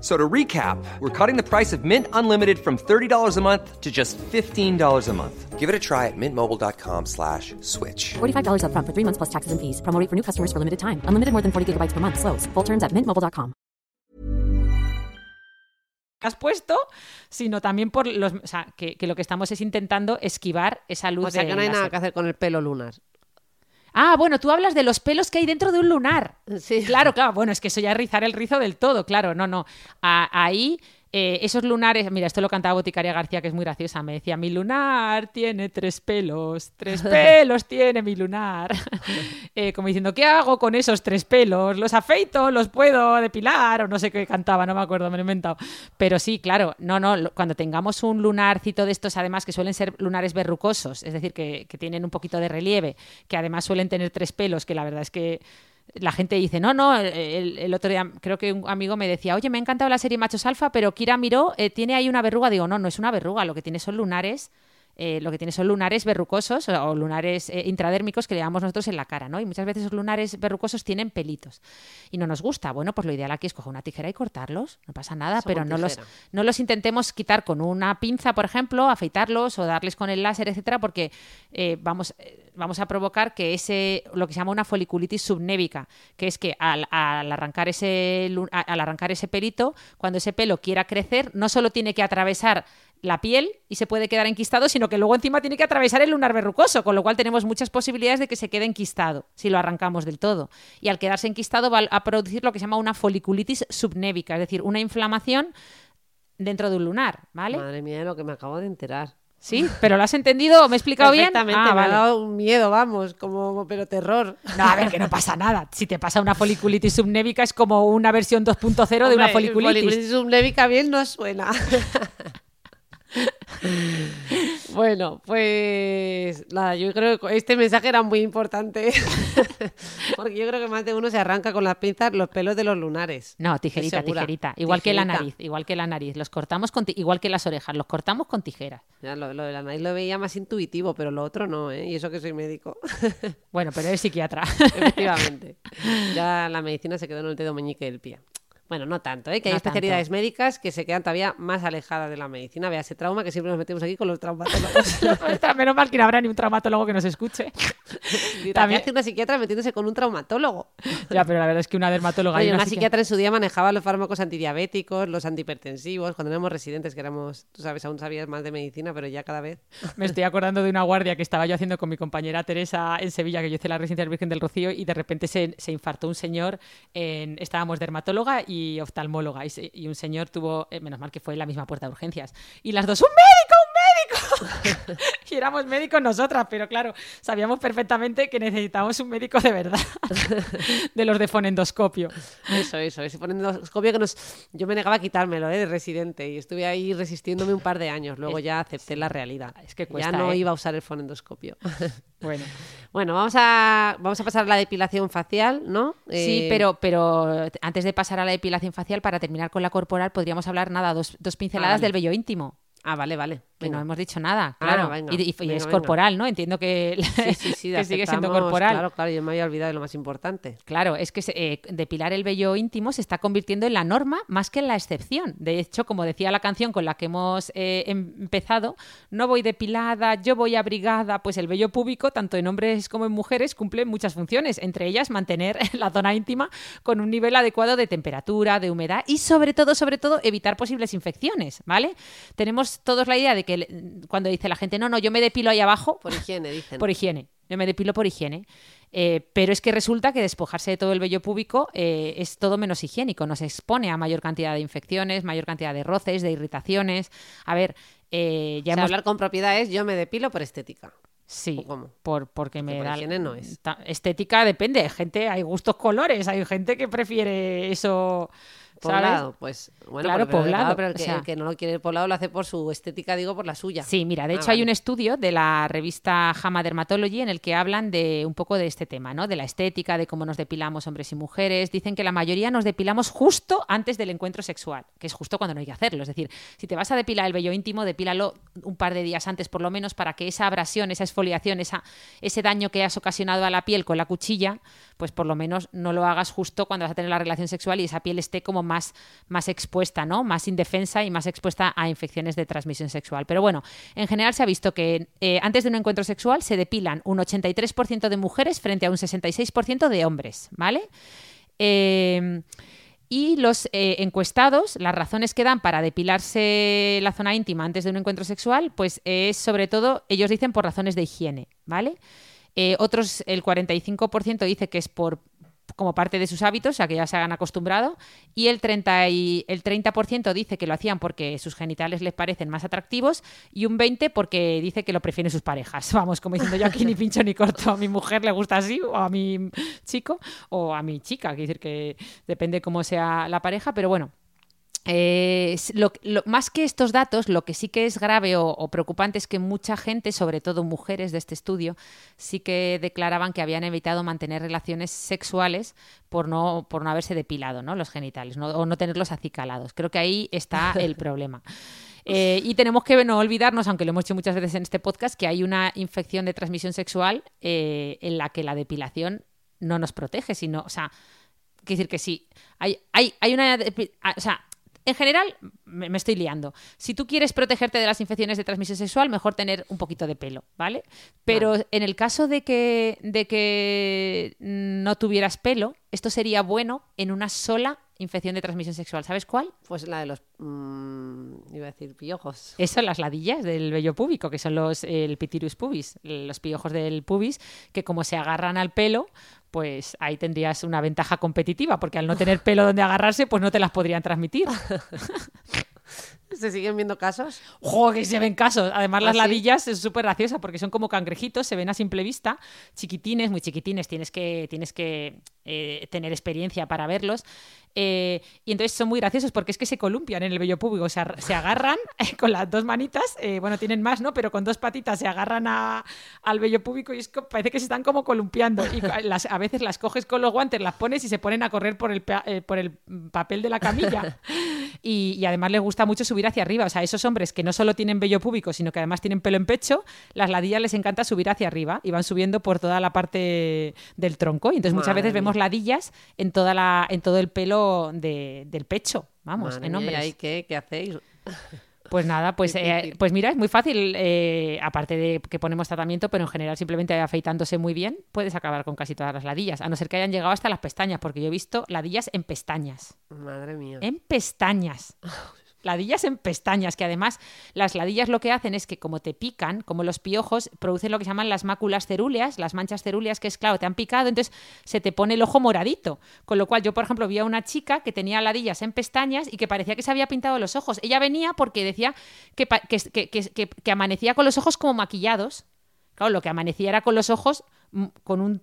F- So to recap, we're cutting the price of Mint Unlimited from $30 a month to just $15 a month. Give it a try at mintmobile.com slash switch. $45 upfront for three months plus taxes and fees. Promo for new customers for limited time. Unlimited more than 40 gigabytes per month. Slows. Full terms at mintmobile.com. has puesto, sino también por los... O sea, que, que lo que estamos es intentando esquivar esa luz O sea que no hay nada que hacer con el pelo lunar. Ah, bueno, tú hablas de los pelos que hay dentro de un lunar. Sí. Claro, claro. Bueno, es que eso ya es rizar el rizo del todo, claro. No, no. A- ahí Eh, esos lunares, mira, esto lo cantaba Boticaria García, que es muy graciosa. Me decía: Mi lunar tiene tres pelos, tres <laughs> pelos tiene mi lunar. <laughs> Eh, como diciendo: ¿Qué hago con esos tres pelos? ¿Los afeito? ¿Los puedo depilar? O no sé qué cantaba, no me acuerdo, me lo he inventado. Pero sí, claro, no, no, cuando tengamos un lunarcito de estos, además que suelen ser lunares verrucosos, es decir, que, que tienen un poquito de relieve, que además suelen tener tres pelos, que la verdad es que la gente dice, no, no, el, el otro día creo que un amigo me decía, oye, me ha encantado la serie Machos Alfa, pero Kira Miró eh, tiene ahí una verruga. Digo, no, no es una verruga, lo que tiene son lunares. Eh, lo que tiene son lunares verrucosos o, lunares eh, intradérmicos que le nosotros en la cara, ¿no? Y muchas veces esos lunares verrucosos tienen pelitos y no nos gusta. Bueno, pues lo ideal aquí es coger una tijera y cortarlos, no pasa nada, pero no los, no los intentemos quitar con una pinza, por ejemplo, afeitarlos o darles con el láser, etcétera, porque eh, vamos, vamos a provocar que ese, lo que se llama una foliculitis subnévica, que es que al, al arrancar ese, al arrancar ese pelito, cuando ese pelo quiera crecer, no solo tiene que atravesar la piel y se puede quedar enquistado, sino que luego encima tiene que atravesar el lunar verrucoso, con lo cual tenemos muchas posibilidades de que se quede enquistado si lo arrancamos del todo. Y al quedarse enquistado va a producir lo que se llama una foliculitis subnévica, es decir, una inflamación dentro de un lunar, ¿vale? Madre mía, de lo que me acabo de enterar. Sí, pero lo has entendido, me he explicado bien. Ah, me vale. ha dado un miedo, vamos, como, pero terror. No, a ver, que no pasa nada. Si te pasa una foliculitis subnévica es como una versión 2.0 de una foliculitis. Foliculitis subnévica bien no suena. <laughs> <laughs> bueno, pues nada, yo creo que este mensaje era muy importante. <laughs> Porque yo creo que más de uno se arranca con las pinzas los pelos de los lunares. No, tijerita, tijerita. Igual que la nariz, igual que la nariz. Los cortamos con igual que las orejas, los cortamos con tijeras. Ya, lo, lo de la nariz lo veía más intuitivo, pero lo otro no, ¿eh? Y eso que soy médico. Bueno, pero eres psiquiatra. <laughs> Efectivamente. Ya la medicina se quedó en el dedo meñique del pie. Bueno, no tanto, ¿eh? que hay No especialidades médicas que se quedan todavía más alejadas de la medicina. Vea ese trauma que siempre nos metemos aquí con los traumatólogos. <laughs> Menos mal que no habrá ni un traumatólogo que nos escuche. Dirá, También- ¿Qué hace una psiquiatra metiéndose con un traumatólogo? Ya, pero la verdad es que una dermatóloga y Oye, una una psiqui- psiquiatra en su día manejaba los fármacos antidiabéticos, los antihipertensivos, cuando éramos residentes, que éramos, tú sabes, aún sabías más de medicina, pero ya cada vez. Me estoy acordando de una guardia que estaba yo haciendo con mi compañera Teresa en Sevilla, que yo hice la residencia del Virgen del Rocío, y de repente se, se infartó un señor. En, estábamos dermatóloga y oftalmóloga, y, se- y un señor tuvo, eh, menos mal que fue en la misma puerta de urgencias, y las dos, ¡un médico, un médico! <laughs> y éramos médicos nosotras, pero claro, sabíamos perfectamente que necesitábamos un médico de verdad, <laughs> de los de fonendoscopio. Eso, eso, ese fonendoscopio que nos... Yo me negaba a quitármelo, ¿eh? De residente, y estuve ahí resistiéndome un par de años. Luego Es- ya acepté la realidad. Es que cuesta, Ya no ¿eh? iba a usar el fonendoscopio. <laughs> Bueno. bueno, vamos a, vamos a pasar a la depilación facial, ¿no? Sí, Eh, pero, pero antes de pasar a la depilación facial, para terminar con la corporal, podríamos hablar nada, dos, dos pinceladas vale. del vello íntimo. Ah, vale, vale. Que no Venga. hemos dicho nada, Ah, claro. venga, y, y- y venga, es venga. corporal, ¿no? Entiendo que, Sí, sí, sí, <laughs> que sigue siendo corporal. Claro, claro, yo me había olvidado de lo más importante. Claro, es que se- eh, depilar el vello íntimo se está convirtiendo en la norma más que en la excepción. De hecho, como decía la canción con la que hemos eh, em- empezado, no voy depilada, yo voy abrigada, pues el vello púbico, tanto en hombres como en mujeres, cumple muchas funciones, entre ellas mantener <laughs> la zona íntima con un nivel adecuado de temperatura, de humedad y sobre todo, sobre todo, evitar posibles infecciones, ¿vale? Tenemos todos la idea de que cuando dice la gente, no, no, yo me depilo ahí abajo, Por higiene, dicen. por higiene. Yo me depilo por higiene. Eh, pero es que resulta que despojarse de todo el vello púbico eh, es todo menos higiénico. Nos expone a mayor cantidad de infecciones, mayor cantidad de roces, de irritaciones. A ver, eh, ya O sea, hemos... hablar con propiedad es yo me depilo por estética. Sí, ¿o cómo? por, porque me por da... higiene no es. Estética depende. Hay gente, hay gustos colores. Hay gente que prefiere eso... ¿sabes? Poblado, pues bueno, Claro, pero- pero- poblado, claro, pero el o que, sea- el que no lo quiere poblado lo hace por su estética, digo, por la suya. Sí, mira, de Ah, hecho hay un estudio de la revista JAMA Dermatology en el que hablan de un poco de este tema, ¿no? De la estética, de cómo nos depilamos hombres y mujeres. Dicen que la mayoría nos depilamos justo antes del encuentro sexual, que es justo cuando no hay que hacerlo. Es decir, si te vas a depilar el vello íntimo, depílalo un par de días antes por lo menos para que esa abrasión, esa exfoliación, esa, ese daño que has ocasionado a la piel con la cuchilla, pues por lo menos no lo hagas justo cuando vas a tener la relación sexual y esa piel esté como más, más expuesta, ¿no? Más indefensa y más expuesta a infecciones de transmisión sexual. Pero bueno, en general se ha visto que eh, antes de un encuentro sexual se depilan un 83% de mujeres frente a un 66% de hombres, ¿vale? Eh, y los eh, encuestados, las razones que dan para depilarse la zona íntima antes de un encuentro sexual, pues es sobre todo, ellos dicen por razones de higiene, ¿vale? Eh, otros, el 45% dice que es por como parte de sus hábitos, o sea, que ya se han acostumbrado, y el 30%, y, el 30 dice que lo hacían porque sus genitales les parecen más atractivos y un 20% porque dice que lo prefieren sus parejas. <laughs> Vamos, como diciendo yo aquí ni pincho ni corto, a mi mujer le gusta así, o a mi chico, o a mi chica, quiere decir que depende cómo sea la pareja, pero bueno. Eh, s- lo- lo- más que estos datos, lo que sí que es grave o, o preocupante es que mucha gente, sobre todo mujeres de este estudio, sí que declaraban que habían evitado mantener relaciones sexuales por no, por no haberse depilado ¿no? los genitales ¿no? o no tenerlos acicalados. Creo que ahí está <laughs> el problema. Eh, y tenemos que no olvidarnos, aunque lo hemos hecho muchas veces en este podcast, que hay una infección de transmisión sexual eh, en la que la depilación no nos protege, sino, o sea, quiere decir que sí, hay, hay, hay una... ah, O sea, en general, me, estoy liando. Si tú quieres protegerte de las infecciones de transmisión sexual, mejor tener un poquito de pelo, ¿vale? Pero en el caso de que, de que no tuvieras pelo, esto sería bueno en una sola infección de transmisión sexual. ¿Sabes cuál? Pues la de los. mm, iba a decir piojos. Eso, las ladillas del vello púbico, que son los el pitirus pubis, los piojos del pubis, que como se agarran al pelo, pues ahí tendrías una ventaja competitiva, porque al no tener pelo donde agarrarse, pues no te las podrían transmitir. <laughs> ¿Se siguen viendo casos? ¡Jo, que se ven casos! Además, las ¿Ah, sí? ladillas es súper graciosa porque son como cangrejitos, se ven a simple vista, chiquitines, muy chiquitines, tienes que, tienes que eh, tener experiencia para verlos. Eh, y entonces son muy graciosos porque es que se columpian en el vello público, se, ar- se agarran <laughs> con las dos manitas, eh, bueno, tienen más, ¿no? Pero con dos patitas se agarran a- al vello público y es co- parece que se están como columpiando. Y a- las- a veces las coges con los guantes, las pones y se ponen a correr por el, eh, por el papel de la camilla. <laughs> Y, y además les gusta mucho subir hacia arriba. O sea, esos hombres que no solo tienen vello púbico, sino que además tienen pelo en pecho, las ladillas les encanta subir hacia arriba y van subiendo por toda la parte del tronco. Y entonces muchas Madre veces vemos mía. Ladillas en, toda la, en todo el pelo de- del pecho. Vamos, Madre en mía, ¿y hombres. ahí qué, qué hacéis? Pues nada, <laughs> pues, eh, pues mira, es muy fácil, eh, aparte de que ponemos tratamiento, pero en general simplemente afeitándose muy bien, puedes acabar con casi todas las ladillas, a no ser que hayan llegado hasta las pestañas, porque yo he visto ladillas en pestañas. Madre mía. En pestañas. <laughs> Ladillas en pestañas, que además las ladillas lo que hacen es que como te pican, como los piojos, producen lo que se llaman las máculas cerúleas, las manchas cerúleas, que es claro, te han picado, entonces se te pone el ojo moradito. Con lo cual yo, por ejemplo, vi a una chica que tenía ladillas en pestañas y que parecía que se había pintado los ojos. Ella venía porque decía que, que- que- que amanecía con los ojos como maquillados. Claro, lo que amanecía era con los ojos mm, con un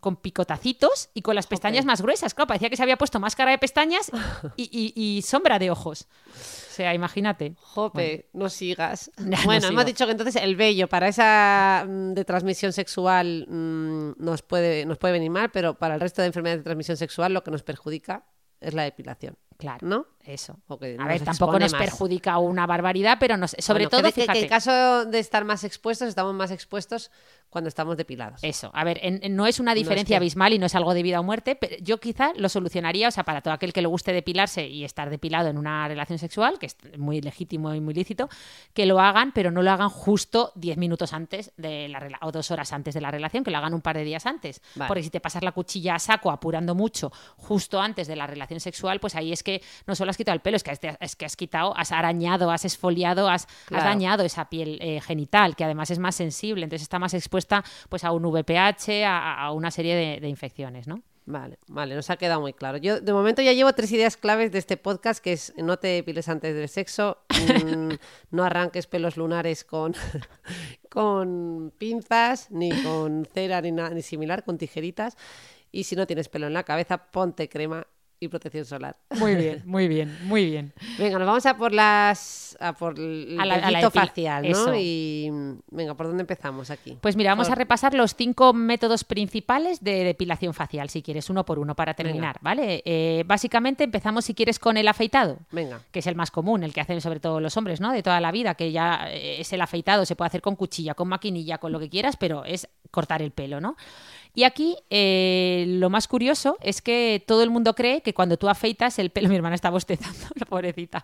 con picotacitos y con las pestañas más gruesas. Claro, parecía que se había puesto máscara de pestañas <laughs> y, y- y sombra de ojos. O sea, imagínate. Jope, no sigas. <laughs> No, no bueno, hemos dicho que entonces el vello para esa mm, de transmisión sexual mm, nos, puede, nos puede venir mal, pero para el resto de enfermedades de transmisión sexual lo que nos perjudica es la depilación. Claro. ¿No? Eso. O que A ver, tampoco nos más. perjudica una barbaridad, pero nos, sobre Bueno, que todo, que- que fíjate. en caso de estar más expuestos, estamos más expuestos cuando estamos depilados. Eso, a ver, en- en- no es una es diferencia que- abismal y no es algo de vida o muerte, pero yo quizá lo solucionaría, o sea, para todo aquel que le guste depilarse y estar depilado en una relación sexual, que es muy legítimo y muy lícito, que lo hagan, pero no lo hagan justo 10 minutos antes de la o dos horas antes de la relación, que lo hagan un par de días antes. Vale. Porque si te pasas la cuchilla a saco apurando mucho justo antes de la relación sexual, pues ahí es que no solo has quitado el pelo, es que has, es que has quitado, has arañado, has esfoliado, has, has Claro. dañado esa piel eh, genital, que además es más sensible, entonces está más expuesta pues a un VPH, a, a una serie de, de infecciones, ¿no? Vale, vale, nos ha quedado muy claro. Yo de momento ya llevo tres ideas claves de este podcast, que es no te depiles antes del sexo, mm, <laughs> no arranques pelos lunares con, <laughs> con pinzas, ni con cera, ni nada, ni similar, con tijeritas. Y si no tienes pelo en la cabeza, ponte crema y protección solar. Muy bien, <laughs> muy bien, muy bien. Venga, nos vamos a por las a por el A la- a facial, ¿no? eso. Y venga, ¿por dónde empezamos aquí? Pues mira, vamos a repasar los cinco métodos principales de depilación facial, si quieres, uno por uno, para terminar, ¿vale? Eh, básicamente empezamos, si quieres, con el afeitado. Venga. que es el más común, el que hacen sobre todo los hombres, ¿no? De toda la vida, que ya eh, es el afeitado, se puede hacer con cuchilla, con maquinilla, con lo que quieras, pero es cortar el pelo, ¿no? Y aquí eh, lo más curioso es que todo el mundo cree que cuando tú afeitas el pelo, <laughs> mi hermana está bostezando, <laughs> la pobrecita,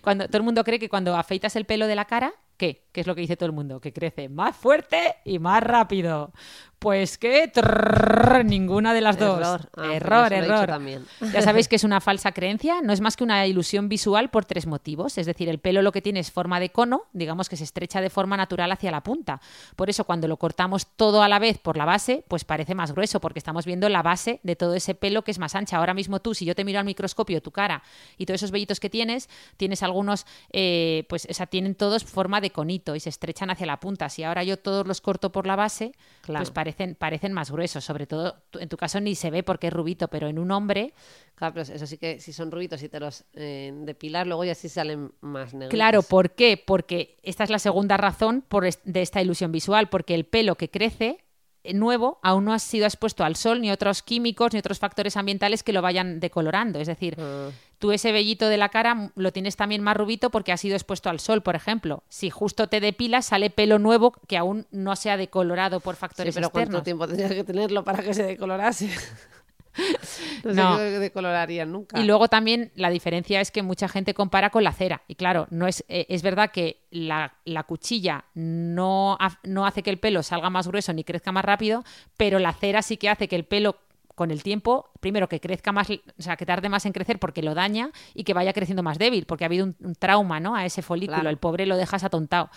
cuando todo el mundo cree que cuando afeitas el pelo de la cara, ¿qué? ¿Qué es lo que dice todo el mundo? Que crece más fuerte y más rápido. Pues que trrr, ninguna de las dos. Error. Ah, pues error. también. <laughs> Ya sabéis que es una falsa creencia, no es más que una ilusión visual por tres motivos. Es decir, el pelo lo que tiene es forma de cono, digamos que se estrecha de forma natural hacia la punta. Por eso cuando lo cortamos todo a la vez por la base, pues parece más grueso, porque estamos viendo la base de todo ese pelo que es más ancha. Ahora mismo tú, si yo te miro al microscopio tu cara y todos esos vellitos que tienes, tienes algunos, eh, pues, o sea, tienen todos forma de conito y se estrechan hacia la punta. Si ahora yo todos los corto por la base, Claro. pues parecen, parecen más gruesos. Sobre todo, en tu caso ni se ve porque es rubito, pero en un hombre, Claro, pero eso sí que si son rubitos y te los eh, depilas, luego ya sí salen más negros. Claro, ¿por qué? Porque esta es la segunda razón por est- de esta ilusión visual, porque el pelo que crece eh, nuevo aún no ha sido expuesto al sol ni otros químicos ni otros factores ambientales que lo vayan decolorando. Es decir, Ah. Tú ese vellito de la cara lo tienes también más rubito porque ha sido expuesto al sol, por ejemplo. Si justo te depilas, sale pelo nuevo que aún no se ha decolorado por Sí, factores pero externos. ¿cuánto tiempo tendrías que tenerlo para que se decolorase? <laughs> no No. qué decolorarían nunca. Y luego también la diferencia es que mucha gente compara con la cera. Y claro, no es, eh, es verdad que la, la cuchilla no, ha- no hace que el pelo salga más grueso ni crezca más rápido, pero la cera sí que hace que el pelo con el tiempo, primero que crezca más, o sea, que tarde más en crecer porque lo daña y que vaya creciendo más débil, porque ha habido un, un trauma, ¿no? A ese folículo, Claro. el pobre lo dejas atontado.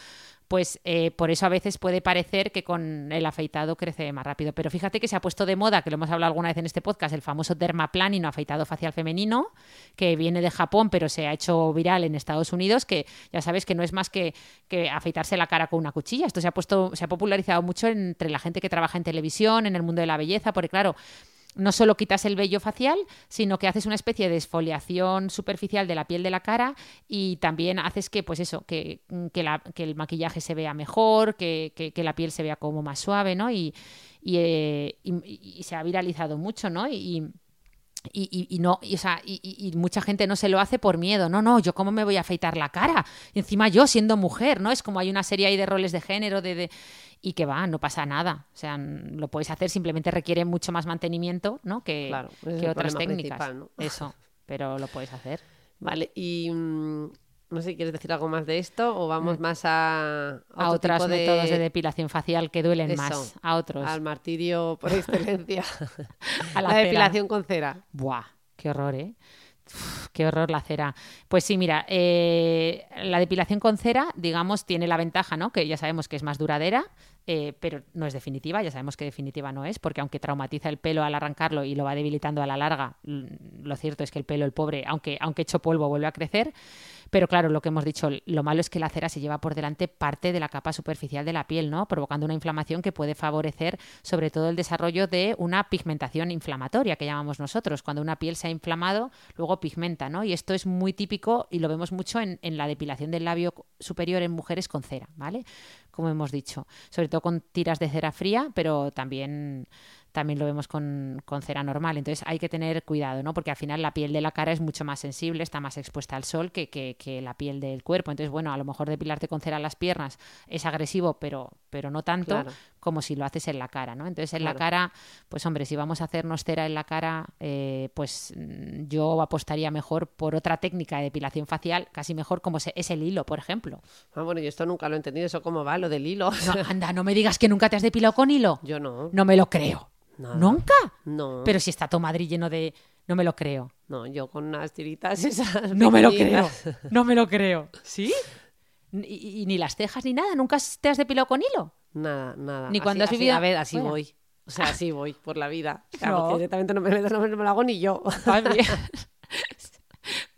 Pues eh, por eso a veces puede parecer que con el afeitado crece más rápido. Pero fíjate que se ha puesto de moda, que lo hemos hablado alguna vez en este podcast, el famoso dermaplanino afeitado facial femenino, que viene de Japón, pero se ha hecho viral en Estados Unidos, que ya sabes que no es más que, que afeitarse la cara con una cuchilla. Esto se ha puesto, se ha popularizado mucho entre la gente que trabaja en televisión, en el mundo de la belleza, porque claro, no solo quitas el vello facial, sino que haces una especie de esfoliación superficial de la piel de la cara y también haces que, pues eso, que, que, la- que el maquillaje se vea mejor, que, que- la piel se vea como más suave, ¿no? Y, y, eh, se ha viralizado mucho, ¿no? Y, y, y- no, y, o sea, y, mucha gente no se lo hace por miedo. No, no, yo cómo me voy a afeitar la cara. Encima yo siendo mujer, ¿no? Es como hay una serie ahí de roles de género, de- y que va, no pasa nada. O sea, lo puedes hacer, simplemente requiere mucho más mantenimiento, ¿no? Que, Claro, que otras técnicas. <laughs> Eso, pero lo puedes hacer. Vale, y mm, no sé, ¿quieres decir algo más de esto o vamos más a, Mm. A, otro otros tipo métodos de depilación facial que duelen Eso, más. A otros. Al martirio por <laughs> excelencia. A la la depilación con cera. Buah, qué horror, ¿eh? Uf, qué horror la cera. Pues sí, mira, eh, la depilación con cera, digamos, tiene la ventaja, ¿no? Que ya sabemos que es más duradera, eh, pero no es definitiva, ya sabemos que definitiva no es, porque aunque traumatiza el pelo al arrancarlo y lo va debilitando a la larga, mm, lo cierto es que el pelo, el pobre, aunque, aunque hecho polvo, vuelve a crecer. Pero claro, lo que hemos dicho, lo malo es que la cera se lleva por delante parte de la capa superficial de la piel, ¿no? Provocando una inflamación que puede favorecer sobre todo el desarrollo de una pigmentación inflamatoria, que llamamos nosotros. Cuando una piel se ha inflamado, luego pigmenta, ¿no? Y esto es muy típico y lo vemos mucho en, en la depilación del labio superior en mujeres con cera, ¿vale? Como hemos dicho. Sobre todo con tiras de cera fría, pero también también lo vemos con, con cera normal. Entonces hay que tener cuidado, ¿no? Porque al final la piel de la cara es mucho más sensible, está más expuesta al sol que, que- que la piel del cuerpo. Entonces, bueno, a lo mejor depilarte con cera las piernas es agresivo, pero, pero no tanto Claro. como si lo haces en la cara, ¿no? Entonces, en la cara, pues hombre, si vamos a hacernos cera en la cara, eh, pues yo apostaría mejor por otra técnica de depilación facial, casi mejor como se- es el hilo, por ejemplo. Ah, bueno, yo esto nunca lo he entendido, eso cómo va, lo del hilo. No, <laughs> anda, no me digas que nunca te has depilado con hilo. Yo no. No me lo creo. Nada. ¿Nunca? No. Pero si está todo Madrid lleno de... No me lo creo. No, yo con unas tiritas esas. No me lo creo. <laughs> No me lo creo. ¿Sí? <laughs> Y, y ni las cejas ni nada. ¿Nunca te has depilado con hilo? Nada, nada. Ni Así- cuando has así- vivido A ver, así voy. O sea, así voy por la vida. Claro, <laughs> No. directamente no me metas, no me, no me lo hago ni yo.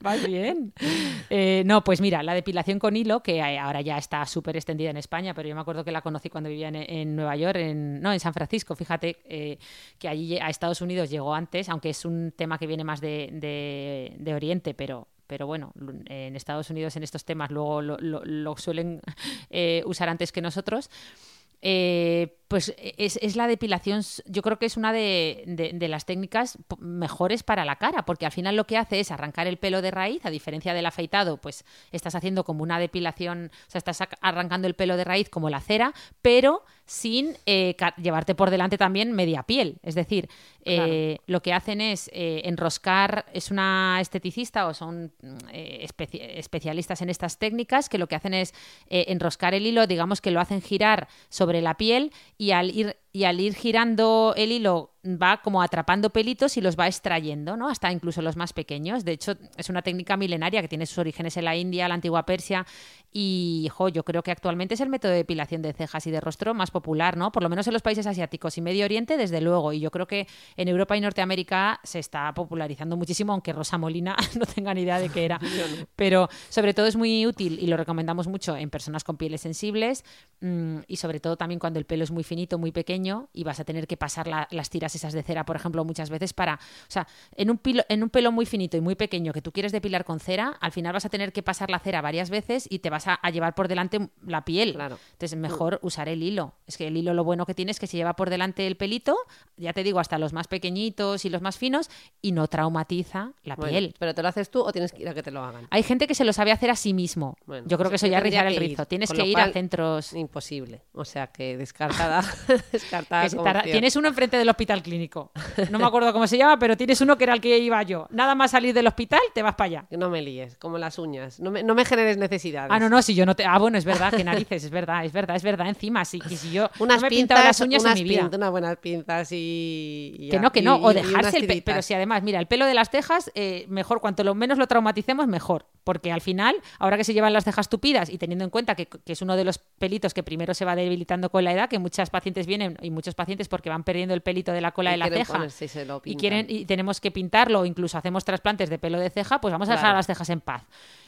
<laughs> Vas bien. Eh, no, pues mira, la depilación con hilo, que eh, ahora ya está súper extendida en España, pero yo me acuerdo que la conocí cuando vivía en, en Nueva York, en, no, en San Francisco, fíjate, eh, que allí a Estados Unidos llegó antes, aunque es un tema que viene más de, de- Oriente, pero, pero bueno, en Estados Unidos en estos temas luego lo, lo- lo suelen <laughs> usar antes que nosotros. Eh, pues es, es la depilación, yo creo que es una de, de- de las técnicas mejores para la cara, porque al final lo que hace es arrancar el pelo de raíz, a diferencia del afeitado, pues estás haciendo como una depilación, o sea, estás arrancando el pelo de raíz como la cera, pero sin eh, llevarte por delante también media piel. Es decir, eh, lo que hacen es eh, enroscar, es una esteticista o son mm, especi- especialistas en estas técnicas que lo que hacen es enroscar el hilo, digamos que lo hacen girar sobre la piel y al ir y al ir girando el hilo va como atrapando pelitos y los va extrayendo, ¿no? Hasta incluso los más pequeños. De hecho, es una técnica milenaria que tiene sus orígenes en la India, la antigua Persia y, jo, yo creo que actualmente es el método de depilación de cejas y de rostro más popular, ¿no? Por lo menos en los países asiáticos y Medio Oriente, desde luego. Y yo creo que en Europa y Norteamérica se está popularizando muchísimo, aunque Rosa Molina <laughs> no tenga ni idea de qué era. <laughs> Pero sobre todo es muy útil y lo recomendamos mucho en personas con pieles sensibles mm, y sobre todo también cuando el pelo es muy finito, muy pequeño y vas a tener que pasar la- las tiras esas de cera, por ejemplo, muchas veces para... O sea, en un, pilo- en un pelo muy finito y muy pequeño que tú quieres depilar con cera, al final vas a tener que pasar la cera varias veces y te vas a, a llevar por delante la piel. Claro. Entonces, mejor usar el hilo. Es que el hilo lo bueno que tiene es que se lleva por delante el pelito, ya te digo, hasta los más pequeñitos y los más finos, y no traumatiza la Bueno, piel. ¿Pero te lo haces tú o tienes que ir a que te lo hagan? Hay gente que se lo sabe hacer a sí mismo. Bueno, Yo creo que eso ya rizar el ir, rizo. Tienes que ir a centros... Imposible. O sea que descartada. <laughs> que tarda-. Tienes uno enfrente del hospital clínico. No me acuerdo cómo se llama, pero tienes uno que era el que iba yo. Nada más salir del hospital, te vas para allá. Que no me líes, como las uñas. No me, no me generes necesidades. Ah, no, no, si yo no te. Ah, bueno, es verdad, que narices, es verdad, es verdad, es verdad. Encima, sí, que si yo Unas no me he pintado las uñas unas en mi vida. pin- unas buenas pinzas y... y Que no, que no, o y- dejarse el pelo. Pero si además, mira, el pelo de las cejas, eh, mejor, cuanto lo menos lo traumaticemos, mejor. Porque al final, ahora que se llevan las cejas tupidas y teniendo en cuenta que, que es uno de los pelitos que primero se va debilitando con la edad, que muchas pacientes vienen y muchos pacientes porque van perdiendo el pelito de la cola Y de la ceja y quieren y tenemos que pintarlo o incluso hacemos trasplantes de pelo de ceja, pues vamos a dejar Claro. las cejas en paz.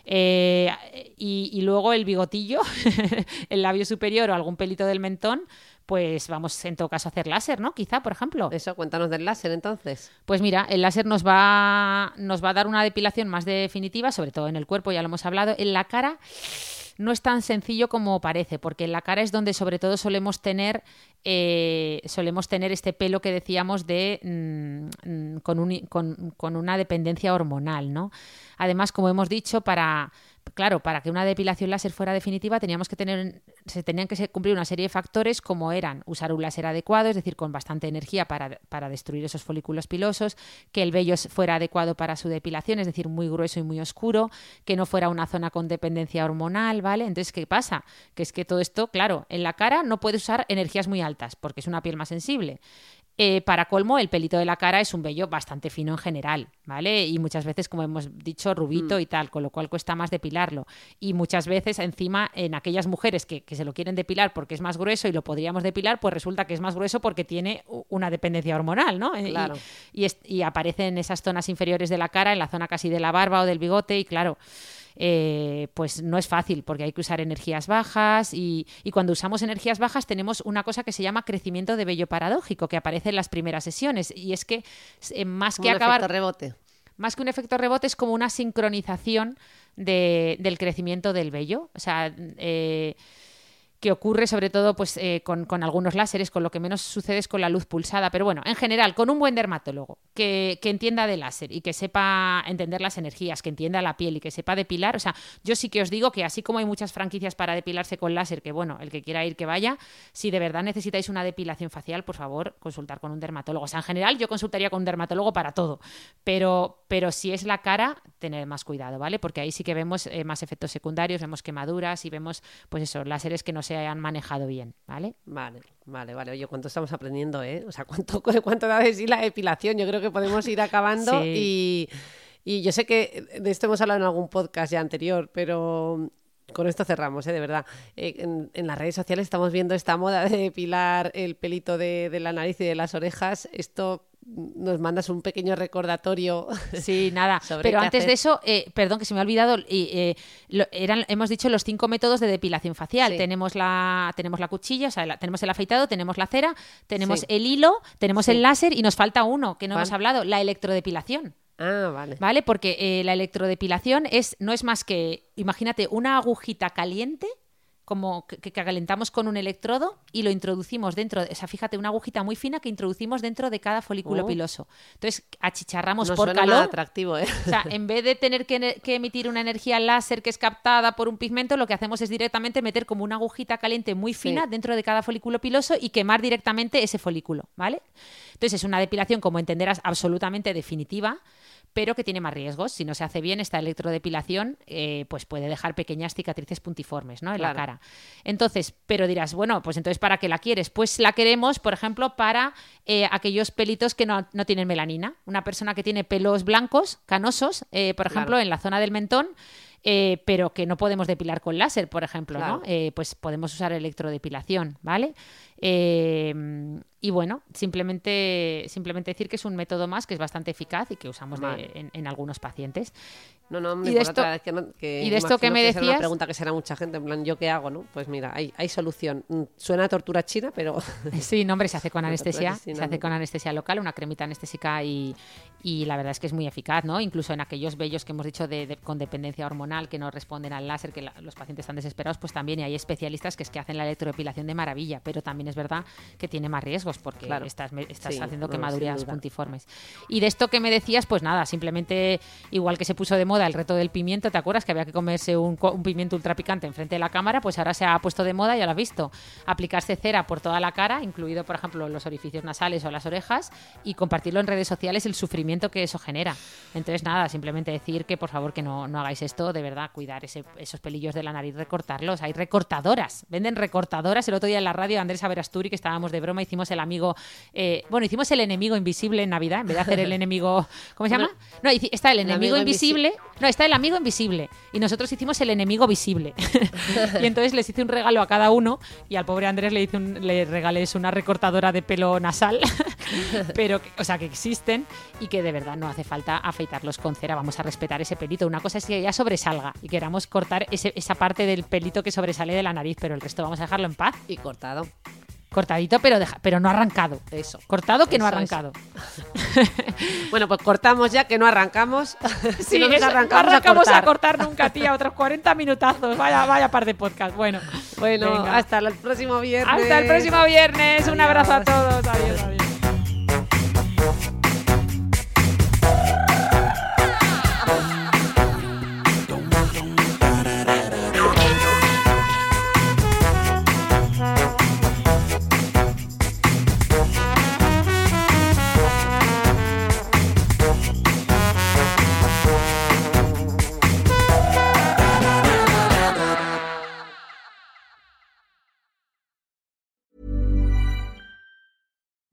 Eh, y, y luego el bigotillo, <laughs> el labio superior o algún pelito del mentón, pues vamos en todo caso a hacer láser, ¿no? Quizá, por ejemplo. Eso, cuéntanos del láser entonces. Pues mira, el láser nos va, nos va a dar una depilación más definitiva, sobre todo en el cuerpo, ya lo hemos hablado. En la cara no es tan sencillo como parece, porque en la cara es donde sobre todo solemos tener, eh, solemos tener este pelo que decíamos de mm, mm, con, un- con- con una dependencia hormonal, ¿no? Además, como hemos dicho, para claro, para que una depilación láser fuera definitiva teníamos que tener, se tenían que cumplir una serie de factores como eran usar un láser adecuado, es decir, con bastante energía para, para destruir esos folículos pilosos, que el vello fuera adecuado para su depilación, es decir, muy grueso y muy oscuro, que no fuera una zona con dependencia hormonal, ¿vale? Entonces, ¿qué pasa? Que es que todo esto, claro, en la cara no puedes usar energías muy altas porque es una piel más sensible. Eh, para colmo, el pelito de la cara es un vello bastante fino en general, ¿vale? Y muchas veces, como hemos dicho, rubito y tal, con lo cual cuesta más depilarlo. Y muchas veces, encima, en aquellas mujeres que, que se lo quieren depilar porque es más grueso y lo podríamos depilar, pues resulta que es más grueso porque tiene una dependencia hormonal, ¿no? Y- Claro. Y, es- y aparece en esas zonas inferiores de la cara, en la zona casi de la barba o del bigote, y claro. Eh, pues no es fácil porque hay que usar energías bajas y, y cuando usamos energías bajas tenemos una cosa que se llama crecimiento de vello paradójico que aparece en las primeras sesiones y es que eh, más Como que un acabar efecto rebote. más que un efecto rebote es como una sincronización de- del crecimiento del vello. O sea, eh, que ocurre sobre todo pues, eh, con, algunos láseres, con lo que menos sucede es con la luz pulsada. Pero bueno, en general, con un buen dermatólogo que, que entienda de láser y que sepa entender las energías, que entienda la piel y que sepa depilar. O sea, yo sí que os digo que así como hay muchas franquicias para depilarse con láser, que bueno, el que quiera ir que vaya, si de verdad necesitáis una depilación facial, por favor, consultar con un dermatólogo. O sea, en general yo consultaría con un dermatólogo para todo. Pero, pero si es la cara, tener más cuidado, ¿vale? Porque ahí sí que vemos eh, más efectos secundarios, vemos quemaduras y vemos, pues eso, láseres que no se hayan manejado bien, ¿vale? Vale, vale, vale. Oye, ¿cuánto estamos aprendiendo, eh? O sea, ¿cuánto, <laughs> cuánto da de sí la depilación? Yo creo que podemos ir acabando y, y yo sé que de esto hemos hablado en algún podcast ya anterior, pero con esto cerramos, ¿eh? de verdad. Eh, en, en las redes sociales estamos viendo esta moda de depilar el pelito de, de la nariz y de las orejas. Esto nos mandas un pequeño recordatorio. <laughs> Sí, nada. sobre Pero antes hacer. de eso, eh, perdón que se me ha olvidado, eh, lo- eran, hemos dicho los cinco métodos de depilación facial. Sí. Tenemos, la, tenemos la cuchilla, o sea, la- tenemos el afeitado, tenemos la cera, tenemos Sí. el hilo, tenemos Sí. el láser y nos falta uno que no ¿Cuál? hemos hablado, la electrodepilación. Ah, vale. ¿Vale? Porque eh, la electrodepilación es, no es más que, imagínate, una agujita caliente, como que, que calentamos con un electrodo y lo introducimos dentro, de- o sea, fíjate, una agujita muy fina que introducimos dentro de cada folículo Oh. piloso. Entonces, achicharramos No por suena calor. atractivo, ¿eh? O sea, en vez de tener que, emitir una energía láser que es captada por un pigmento, lo que hacemos es directamente meter como una agujita caliente muy fina Sí. dentro de cada folículo piloso y quemar directamente ese folículo, ¿vale? Entonces es una depilación, como entenderás, absolutamente definitiva, pero que tiene más riesgos. Si no se hace bien esta electrodepilación, eh, pues puede dejar pequeñas cicatrices puntiformes ¿no? en la cara. Entonces, pero dirás, bueno, pues entonces ¿para qué la quieres? Pues la queremos, por ejemplo, para eh, aquellos pelitos que no, no tienen melanina. Una persona que tiene pelos blancos, canosos, eh, por ejemplo, Claro. en la zona del mentón, eh, pero que no podemos depilar con láser, por ejemplo, Claro. ¿no? Eh, pues podemos usar electrodepilación, ¿vale? Eh, y bueno, simplemente, simplemente decir que es un método más que es bastante eficaz y que usamos de- en, en algunos pacientes. No, no, hombre, Y de esto- otra vez que no- que y de esto que me será una decías- pregunta que será mucha gente, en plan, ¿yo qué hago, no? Pues mira, hay, hay solución. Mm, Suena a tortura china, pero... <laughs> Sí, no, hombre, se hace con anestesia, se hace con anestesia local, una cremita anestésica y, y la verdad es que es muy eficaz, ¿no? Incluso en aquellos vellos que hemos dicho de, de- con dependencia hormonal que no responden al láser, que la- los pacientes están desesperados, pues también y hay especialistas que es que hacen la electrodepilación de maravilla, pero también es verdad que tiene más riesgos porque Claro. estás, me- estás Sí, haciendo quemaduras puntiformes. Y de esto que me decías, pues nada, simplemente igual que se puso de moda el reto del pimiento, ¿te acuerdas que había que comerse un, pimiento ultra picante enfrente de la cámara? Pues ahora se ha puesto de moda, ya lo has visto, aplicarse cera por toda la cara, incluido por ejemplo los orificios nasales o las orejas, y compartirlo en redes sociales el sufrimiento que eso genera. Entonces nada, simplemente decir que por favor que no, no hagáis esto, de verdad, cuidar ese- esos pelillos de la nariz, recortarlos. Hay recortadoras, venden recortadoras. El otro día en la radio Andrés Averasturi, que estábamos de broma, hicimos el amigo, eh, bueno, hicimos el enemigo invisible en Navidad, en vez de hacer el enemigo, ¿cómo se llama? No, está el enemigo invisible, no, está el amigo invisible. Y nosotros hicimos el enemigo visible. <laughs> y entonces les hice un regalo a cada uno y al pobre Andrés le, hice un- le regalé una recortadora de pelo nasal, <laughs> pero, o sea, que existen y que de verdad no hace falta afeitarlos con cera. Vamos a respetar ese pelito. Una cosa es que ya sobresalga y queramos cortar ese- esa parte del pelito que sobresale de la nariz, pero el resto vamos a dejarlo en paz. Y cortado. Cortadito, pero, deja- pero no arrancado. Eso. Cortado que no Eso, eso. arrancado. <laughs> Bueno, pues cortamos ya, que no arrancamos. <laughs> Sí, no nos eso, no arrancamos, a a cortar. nunca, <laughs> tía. Otros 40 minutazos. Vaya, vaya par de podcast. Bueno, Bueno, venga. hasta el próximo viernes. Hasta el próximo viernes. Un abrazo a todos. Adiós, adiós.